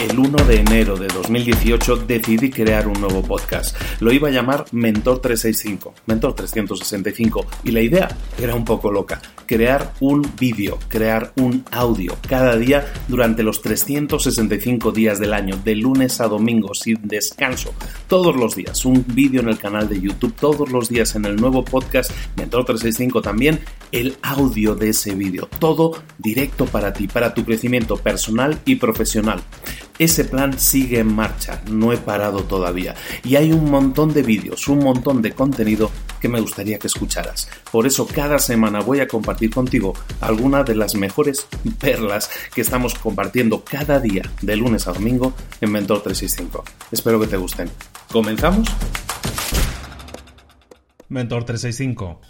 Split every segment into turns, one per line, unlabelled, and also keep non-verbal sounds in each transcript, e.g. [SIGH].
El 1 de enero de 2018 decidí crear un nuevo podcast. Lo iba a llamar Mentor 365, Mentor 365, y la idea era un poco loca. Crear un vídeo, crear un audio cada día durante los 365 días del año, de lunes a domingo, sin descanso, todos los días. Un vídeo en el canal de YouTube, todos los días en el nuevo podcast Mentor 365 también, el audio de ese vídeo. Todo directo para ti, para tu crecimiento personal y profesional. Ese plan sigue en marcha, no he parado todavía. Y hay un montón de vídeos, un montón de contenido que me gustaría que escucharas. Por eso cada semana voy a compartir contigo algunas de las mejores perlas que estamos compartiendo cada día de lunes a domingo en Mentor 365. Espero que te gusten. ¿Comenzamos?
Mentor 365.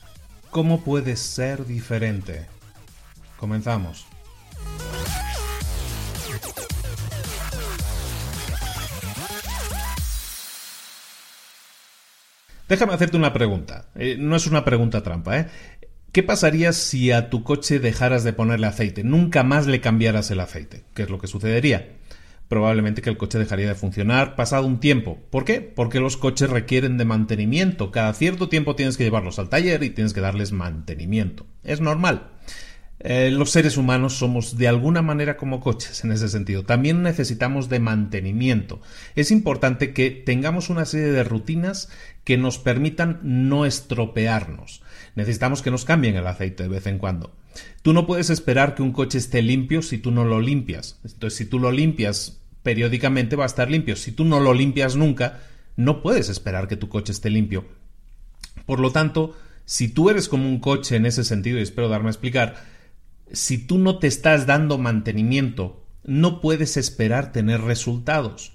¿Cómo puedes ser diferente? Comenzamos. Déjame hacerte una pregunta. Eh, no es una pregunta trampa, ¿eh? ¿Qué pasaría si a tu coche dejaras de ponerle aceite? Nunca más le cambiaras el aceite. ¿Qué es lo que sucedería? Probablemente que el coche dejaría de funcionar pasado un tiempo. ¿Por qué? Porque los coches requieren de mantenimiento. Cada cierto tiempo tienes que llevarlos al taller y tienes que darles mantenimiento. Es normal. Eh, los seres humanos somos de alguna manera como coches en ese sentido. También necesitamos de mantenimiento. Es importante que tengamos una serie de rutinas que nos permitan no estropearnos. Necesitamos que nos cambien el aceite de vez en cuando. Tú no puedes esperar que un coche esté limpio si tú no lo limpias. Entonces, si tú lo limpias periódicamente va a estar limpio. Si tú no lo limpias nunca, no puedes esperar que tu coche esté limpio. Por lo tanto, si tú eres como un coche en ese sentido, y espero darme a explicar, si tú no te estás dando mantenimiento, no puedes esperar tener resultados.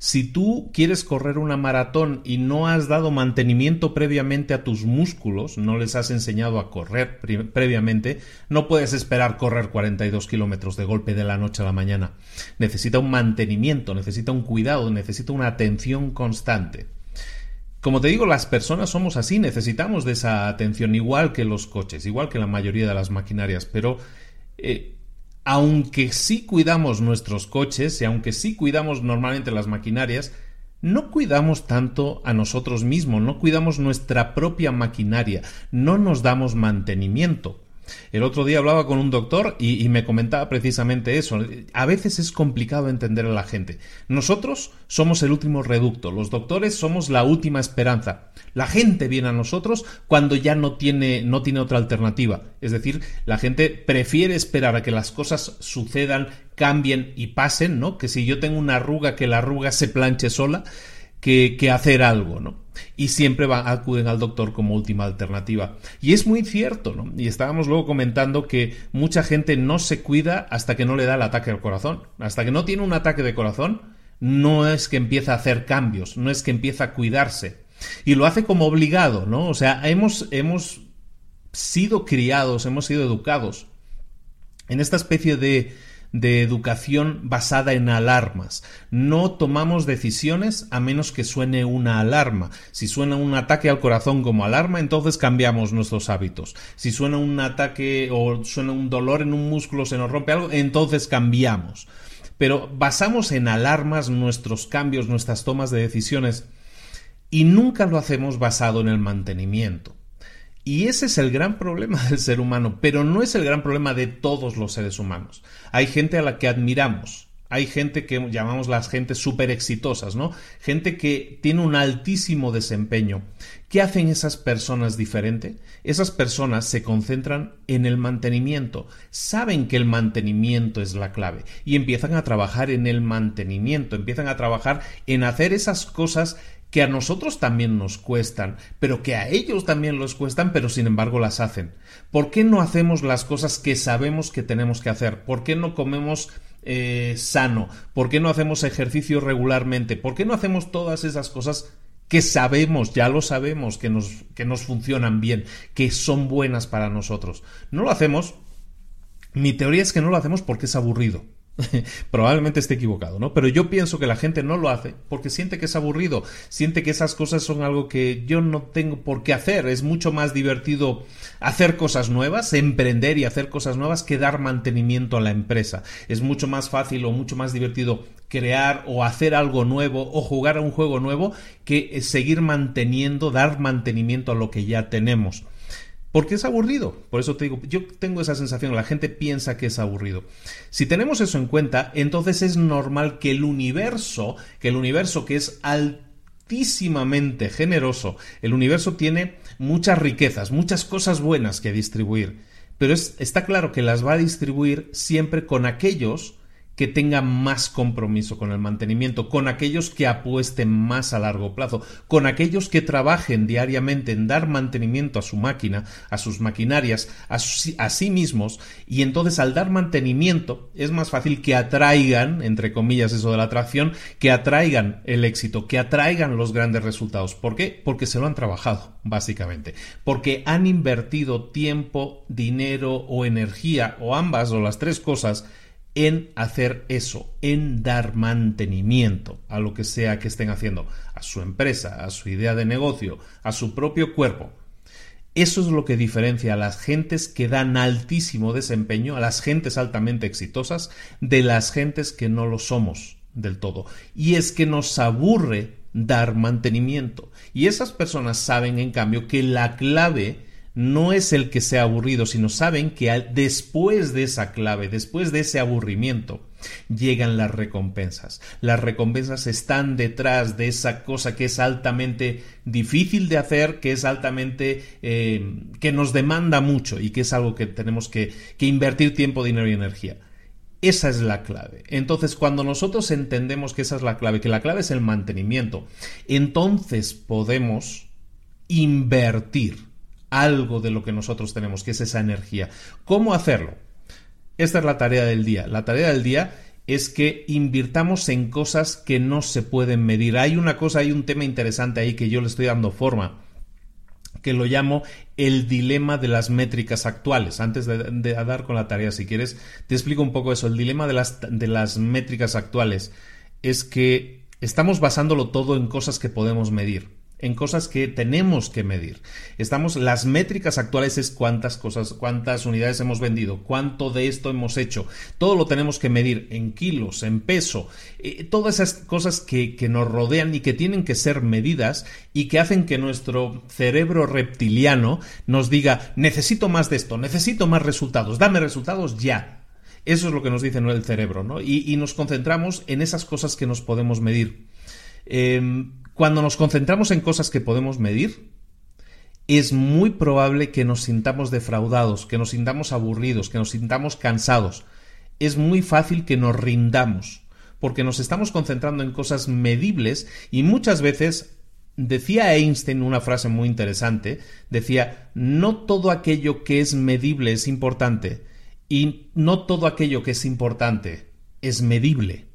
Si tú quieres correr una maratón y no has dado mantenimiento previamente a tus músculos, no les has enseñado a correr previamente, no puedes esperar correr 42 kilómetros de golpe de la noche a la mañana. Necesita un mantenimiento, necesita un cuidado, necesita una atención constante. Como te digo, las personas somos así, necesitamos de esa atención, igual que los coches, igual que la mayoría de las maquinarias, pero eh, aunque sí cuidamos nuestros coches y aunque sí cuidamos normalmente las maquinarias, no cuidamos tanto a nosotros mismos, no cuidamos nuestra propia maquinaria, no nos damos mantenimiento. El otro día hablaba con un doctor y, me comentaba precisamente eso. A veces es complicado entender a la gente. Nosotros somos el último reducto, los doctores somos la última esperanza. La gente viene a nosotros cuando ya no tiene, no tiene otra alternativa. Es decir, la gente prefiere esperar a que las cosas sucedan, cambien y pasen, ¿no? Que si yo tengo una arruga, que la arruga se planche sola que, hacer algo, ¿no? y siempre van, acuden al doctor como última alternativa. Y es muy cierto, ¿no? Y estábamos luego comentando que mucha gente no se cuida hasta que no le da el ataque al corazón. Hasta que no tiene un ataque de corazón, no es que empieza a hacer cambios, no es que empieza a cuidarse. Y lo hace como obligado, ¿no? O sea, hemos, hemos sido criados, hemos sido educados en esta especie de de educación basada en alarmas. No tomamos decisiones a menos que suene una alarma. Si suena un ataque al corazón como alarma, entonces cambiamos nuestros hábitos. Si suena un ataque o suena un dolor en un músculo, se nos rompe algo, entonces cambiamos. Pero basamos en alarmas nuestros cambios, nuestras tomas de decisiones y nunca lo hacemos basado en el mantenimiento. Y ese es el gran problema del ser humano, pero no es el gran problema de todos los seres humanos. Hay gente a la que admiramos, hay gente que llamamos las gentes súper exitosas, ¿no? Gente que tiene un altísimo desempeño. ¿Qué hacen esas personas diferente? Esas personas se concentran en el mantenimiento, saben que el mantenimiento es la clave y empiezan a trabajar en el mantenimiento, empiezan a trabajar en hacer esas cosas que a nosotros también nos cuestan, pero que a ellos también les cuestan, pero sin embargo las hacen. ¿Por qué no hacemos las cosas que sabemos que tenemos que hacer? ¿Por qué no comemos eh, sano? ¿Por qué no hacemos ejercicio regularmente? ¿Por qué no hacemos todas esas cosas que sabemos, ya lo sabemos, que nos, que nos funcionan bien, que son buenas para nosotros? No lo hacemos. Mi teoría es que no lo hacemos porque es aburrido. [LAUGHS] Probablemente esté equivocado, ¿no? Pero yo pienso que la gente no lo hace porque siente que es aburrido, siente que esas cosas son algo que yo no tengo por qué hacer. Es mucho más divertido hacer cosas nuevas, emprender y hacer cosas nuevas que dar mantenimiento a la empresa. Es mucho más fácil o mucho más divertido crear o hacer algo nuevo o jugar a un juego nuevo que seguir manteniendo, dar mantenimiento a lo que ya tenemos. Porque es aburrido. Por eso te digo, yo tengo esa sensación, la gente piensa que es aburrido. Si tenemos eso en cuenta, entonces es normal que el universo, que el universo que es altísimamente generoso, el universo tiene muchas riquezas, muchas cosas buenas que distribuir. Pero está claro que las va a distribuir siempre con aquellos que tengan más compromiso con el mantenimiento, con aquellos que apuesten más a largo plazo, con aquellos que trabajen diariamente en dar mantenimiento a su máquina, a sus maquinarias, a, sí mismos, y entonces al dar mantenimiento es más fácil que atraigan, entre comillas eso de la atracción, que atraigan el éxito, que atraigan los grandes resultados. ¿Por qué? Porque se lo han trabajado, básicamente, porque han invertido tiempo, dinero o energía, o ambas o las tres cosas, en hacer eso, en dar mantenimiento a lo que sea que estén haciendo, a su empresa, a su idea de negocio, a su propio cuerpo. Eso es lo que diferencia a las gentes que dan altísimo desempeño, a las gentes altamente exitosas, de las gentes que no lo somos del todo. Y es que nos aburre dar mantenimiento. Y esas personas saben, en cambio, que la clave no es el que sea aburrido, sino saben que después de esa clave, después de ese aburrimiento, llegan las recompensas. Las recompensas están detrás de esa cosa que es altamente difícil de hacer, que es altamente eh, que nos demanda mucho y que es algo que tenemos que, que invertir tiempo, dinero y energía. Esa es la clave. Entonces, cuando nosotros entendemos que esa es la clave, que la clave es el mantenimiento, entonces podemos invertir algo de lo que nosotros tenemos, que es esa energía. ¿Cómo hacerlo? Esta es la tarea del día. La tarea del día es que invirtamos en cosas que no se pueden medir. Hay una cosa, hay un tema interesante ahí que yo le estoy dando forma, que lo llamo el dilema de las métricas actuales. Antes de, dar con la tarea, si quieres, te explico un poco eso. El dilema de las, de las métricas actuales es que estamos basándolo todo en cosas que podemos medir en cosas que tenemos que medir. Estamos, las métricas actuales es cuántas cosas, cuántas unidades hemos vendido, cuánto de esto hemos hecho. Todo lo tenemos que medir en kilos, en peso, eh, todas esas cosas que, que nos rodean y que tienen que ser medidas y que hacen que nuestro cerebro reptiliano nos diga, necesito más de esto, necesito más resultados, dame resultados ya. Eso es lo que nos dice el cerebro, ¿no? Y, nos concentramos en esas cosas que nos podemos medir. Em, cuando nos concentramos en cosas que podemos medir, es muy probable que nos sintamos defraudados, que nos sintamos aburridos, que nos sintamos cansados. Es muy fácil que nos rindamos, porque nos estamos concentrando en cosas medibles y muchas veces Decía Einstein una frase muy interesante, decía, no todo aquello que es medible es importante y no todo aquello que es importante es medible.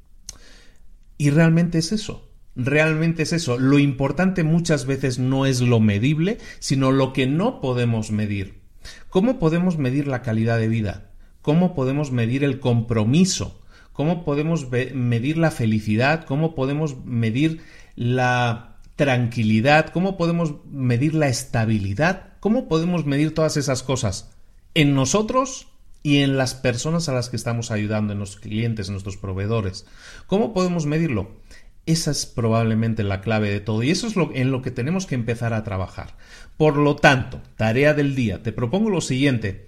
Y realmente es eso, realmente es eso. Lo importante muchas veces no es lo medible, sino lo que no podemos medir. ¿Cómo podemos medir la calidad de vida? ¿Cómo podemos medir el compromiso? ¿Cómo podemos medir la felicidad? ¿Cómo podemos medir la tranquilidad, cómo podemos medir la estabilidad, cómo podemos medir todas esas cosas en nosotros y en las personas a las que estamos ayudando, en los clientes, en nuestros proveedores. ¿Cómo podemos medirlo? Esa es probablemente la clave de todo y eso es lo, en lo que tenemos que empezar a trabajar. Por lo tanto, tarea del día, te propongo lo siguiente.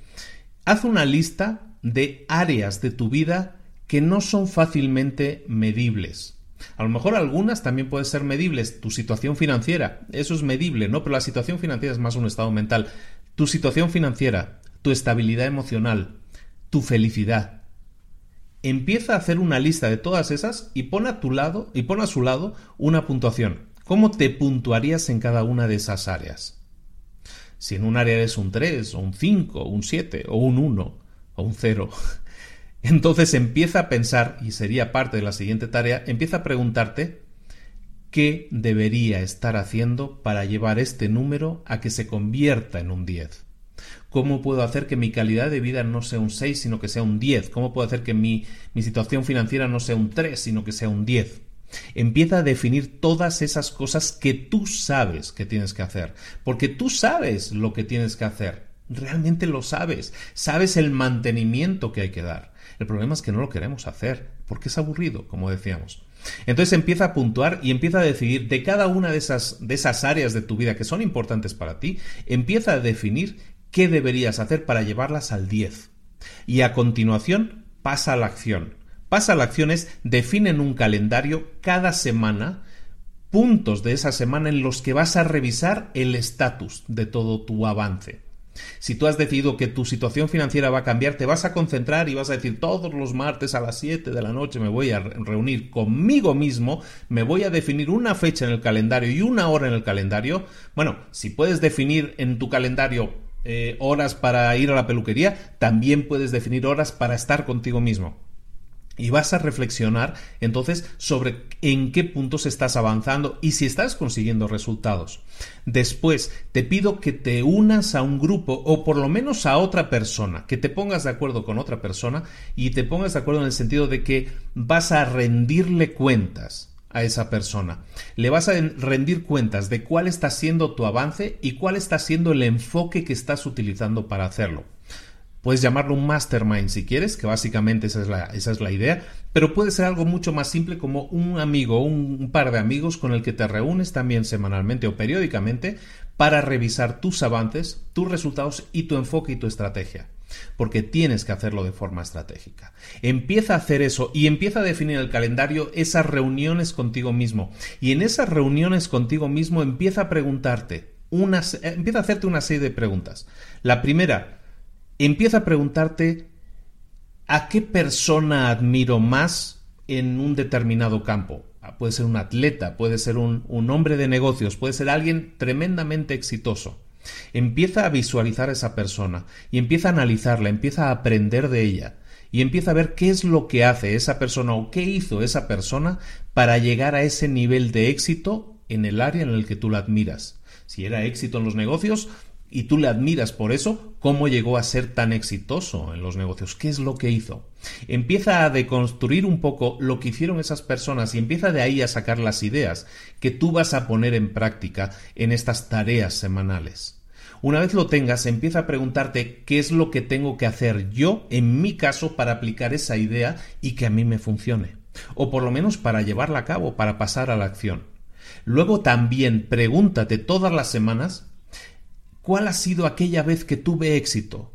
Haz una lista de áreas de tu vida que no son fácilmente medibles. A lo mejor algunas también pueden ser medibles. Tu situación financiera, eso es medible, ¿no? Pero la situación financiera es más un estado mental. Tu situación financiera, tu estabilidad emocional, tu felicidad. Empieza a hacer una lista de todas esas y pon a tu lado y pon a su lado una puntuación. ¿Cómo te puntuarías en cada una de esas áreas? Si en un área eres un 3, o un 5, o un 7, o un 1, o un 0, [LAUGHS] entonces empieza a pensar, y sería parte de la siguiente tarea, empieza a preguntarte qué debería estar haciendo para llevar este número a que se convierta en un 10. ¿Cómo puedo hacer que mi calidad de vida no sea un 6, sino que sea un 10? ¿Cómo puedo hacer que mi, mi situación financiera no sea un 3, sino que sea un 10? Empieza a definir todas esas cosas que tú sabes que tienes que hacer, porque tú sabes lo que tienes que hacer, realmente lo sabes, sabes el mantenimiento que hay que dar. El problema es que no lo queremos hacer, porque es aburrido, como decíamos. Entonces empieza a puntuar y empieza a decidir de cada una de esas, de esas áreas de tu vida que son importantes para ti, empieza a definir qué deberías hacer para llevarlas al 10. Y a continuación pasa a la acción. Pasa a la acción es define en un calendario cada semana puntos de esa semana en los que vas a revisar el estatus de todo tu avance. Si tú has decidido que tu situación financiera va a cambiar, te vas a concentrar y vas a decir todos los martes a las 7 de la noche me voy a reunir conmigo mismo, me voy a definir una fecha en el calendario y una hora en el calendario. Bueno, si puedes definir en tu calendario eh, horas para ir a la peluquería, también puedes definir horas para estar contigo mismo. Y vas a reflexionar entonces sobre en qué puntos estás avanzando y si estás consiguiendo resultados. Después, te pido que te unas a un grupo o por lo menos a otra persona, que te pongas de acuerdo con otra persona y te pongas de acuerdo en el sentido de que vas a rendirle cuentas a esa persona. Le vas a rendir cuentas de cuál está siendo tu avance y cuál está siendo el enfoque que estás utilizando para hacerlo. Puedes llamarlo un mastermind si quieres, que básicamente esa es la, esa es la idea, pero puede ser algo mucho más simple como un amigo, un, un par de amigos con el que te reúnes también semanalmente o periódicamente para revisar tus avances, tus resultados y tu enfoque y tu estrategia porque tienes que hacerlo de forma estratégica. Empieza a hacer eso y empieza a definir el calendario esas reuniones contigo mismo. Y en esas reuniones contigo mismo empieza a preguntarte, unas, empieza a hacerte una serie de preguntas. La primera, empieza a preguntarte a qué persona admiro más en un determinado campo. Ah, puede ser un atleta, puede ser un, hombre de negocios, puede ser alguien tremendamente exitoso. Empieza a visualizar a esa persona y empieza a analizarla, empieza a aprender de ella y empieza a ver qué es lo que hace esa persona o qué hizo esa persona para llegar a ese nivel de éxito en el área en el que tú la admiras. Si era éxito en los negocios, y tú le admiras por eso, cómo llegó a ser tan exitoso en los negocios, qué es lo que hizo. Empieza a deconstruir un poco lo que hicieron esas personas y empieza de ahí a sacar las ideas que tú vas a poner en práctica en estas tareas semanales. Una vez lo tengas, empieza a preguntarte qué es lo que tengo que hacer yo, en mi caso, para aplicar esa idea y que a mí me funcione. O por lo menos para llevarla a cabo, para pasar a la acción. Luego también pregúntate todas las semanas ¿Cuál ha sido aquella vez que tuve éxito?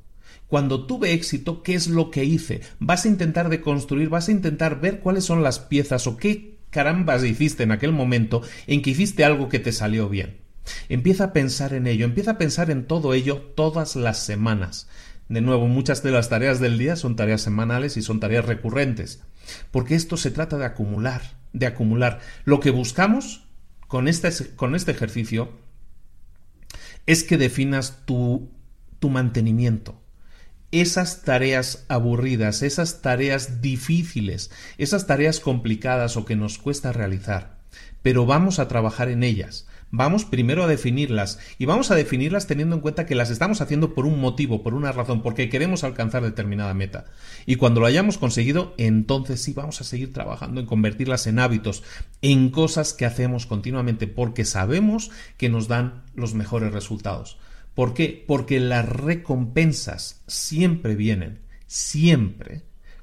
Cuando tuve éxito, ¿qué es lo que hice? Vas a intentar deconstruir, vas a intentar ver cuáles son las piezas o qué carambas hiciste en aquel momento en que hiciste algo que te salió bien. Empieza a pensar en ello, empieza a pensar en todo ello todas las semanas. De nuevo, muchas de las tareas del día son tareas semanales y son tareas recurrentes. Porque esto se trata de acumular, de acumular. Lo que buscamos con este, con este ejercicio es que definas tu, tu mantenimiento. Esas tareas aburridas, esas tareas difíciles, esas tareas complicadas o que nos cuesta realizar. Pero vamos a trabajar en ellas. Vamos primero a definirlas y vamos a definirlas teniendo en cuenta que las estamos haciendo por un motivo, por una razón, porque queremos alcanzar determinada meta. Y cuando lo hayamos conseguido, entonces sí vamos a seguir trabajando en convertirlas en hábitos, en cosas que hacemos continuamente, porque sabemos que nos dan los mejores resultados. ¿Por qué? Porque las recompensas siempre vienen, siempre,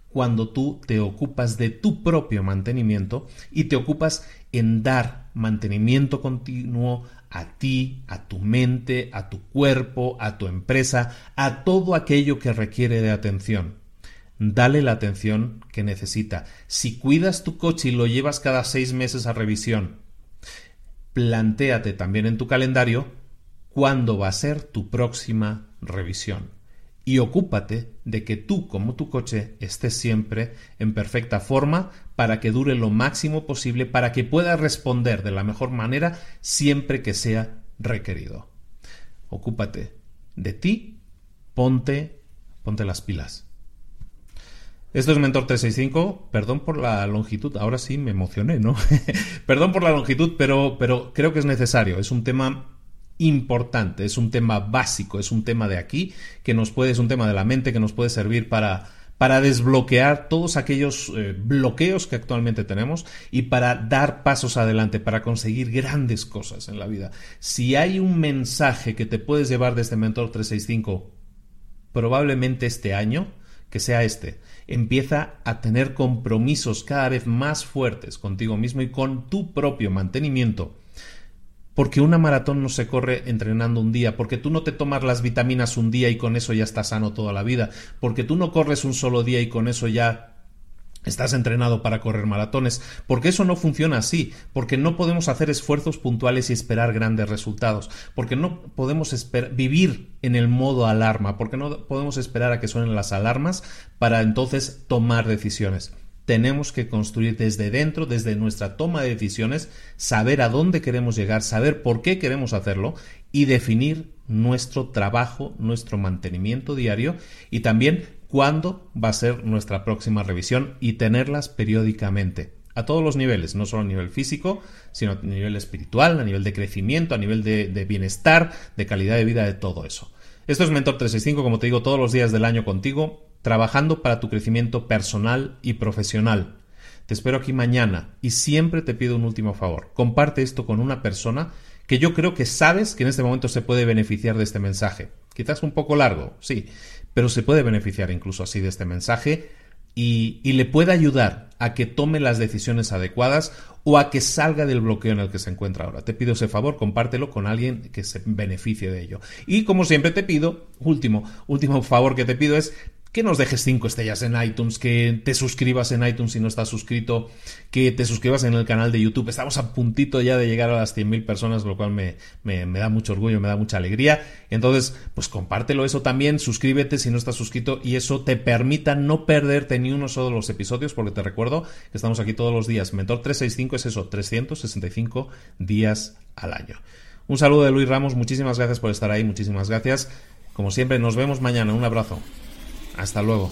cuando tú te ocupas de tu propio mantenimiento y te ocupas en dar mantenimiento continuo a ti, a tu mente, a tu cuerpo, a tu empresa, a todo aquello que requiere de atención. Dale la atención que necesita. Si cuidas tu coche y lo llevas cada seis meses a revisión, plantéate también en tu calendario cuándo va a ser tu próxima revisión y ocúpate de que tú como tu coche estés siempre en perfecta forma para que dure lo máximo posible, para que pueda responder de la mejor manera siempre que sea requerido. Ocúpate de ti, ponte, ponte las pilas. Esto es Mentor 365. Perdón por la longitud. Ahora sí me emocioné, ¿no? [LAUGHS] Perdón por la longitud, pero, pero creo que es necesario. Es un tema importante, es un tema básico, es un tema de aquí, que nos puede, es un tema de la mente que nos puede servir para, para desbloquear todos aquellos eh, bloqueos que actualmente tenemos y para dar pasos adelante, para conseguir grandes cosas en la vida. Si hay un mensaje que te puedes llevar de este Mentor 365, probablemente este año, que sea este. Empieza a tener compromisos cada vez más fuertes contigo mismo y con tu propio mantenimiento porque una maratón no se corre entrenando un día, porque tú no te tomas las vitaminas un día y con eso ya estás sano toda la vida, porque tú no corres un solo día y con eso ya estás entrenado para correr maratones, porque eso no funciona así, porque no podemos hacer esfuerzos puntuales y esperar grandes resultados, porque no podemos vivir en el modo alarma, porque no podemos esperar a que suenen las alarmas para entonces tomar decisiones tenemos que construir desde dentro, desde nuestra toma de decisiones, saber a dónde queremos llegar, saber por qué queremos hacerlo y definir nuestro trabajo, nuestro mantenimiento diario y también cuándo va a ser nuestra próxima revisión y tenerlas periódicamente a todos los niveles, no solo a nivel físico, sino a nivel espiritual, a nivel de crecimiento, a nivel de, de bienestar, de calidad de vida, de todo eso. Esto es Mentor 365, como te digo, todos los días del año contigo trabajando para tu crecimiento personal y profesional. Te espero aquí mañana y siempre te pido un último favor. Comparte esto con una persona que yo creo que sabes que en este momento se puede beneficiar de este mensaje. Quizás un poco largo, sí, pero se puede beneficiar incluso así de este mensaje y, y, le puede ayudar a que tome las decisiones adecuadas o a que salga del bloqueo en el que se encuentra ahora. Te pido ese favor, compártelo con alguien que se beneficie de ello. Y como siempre te pido, último, último favor que te pido es que nos dejes cinco estrellas en iTunes, que te suscribas en iTunes si no estás suscrito, que te suscribas en el canal de YouTube. Estamos a puntito ya de llegar a las 100.000 personas, lo cual me, me, da mucho orgullo, me da mucha alegría. Entonces, pues compártelo eso también, suscríbete si no estás suscrito y eso te permita no perderte ni uno solo de los episodios, porque te recuerdo que estamos aquí todos los días. Mentor 365 es eso, 365 días al año. Un saludo de Luis Ramos, muchísimas gracias por estar ahí, muchísimas gracias. Como siempre, nos vemos mañana. Un abrazo. Hasta luego.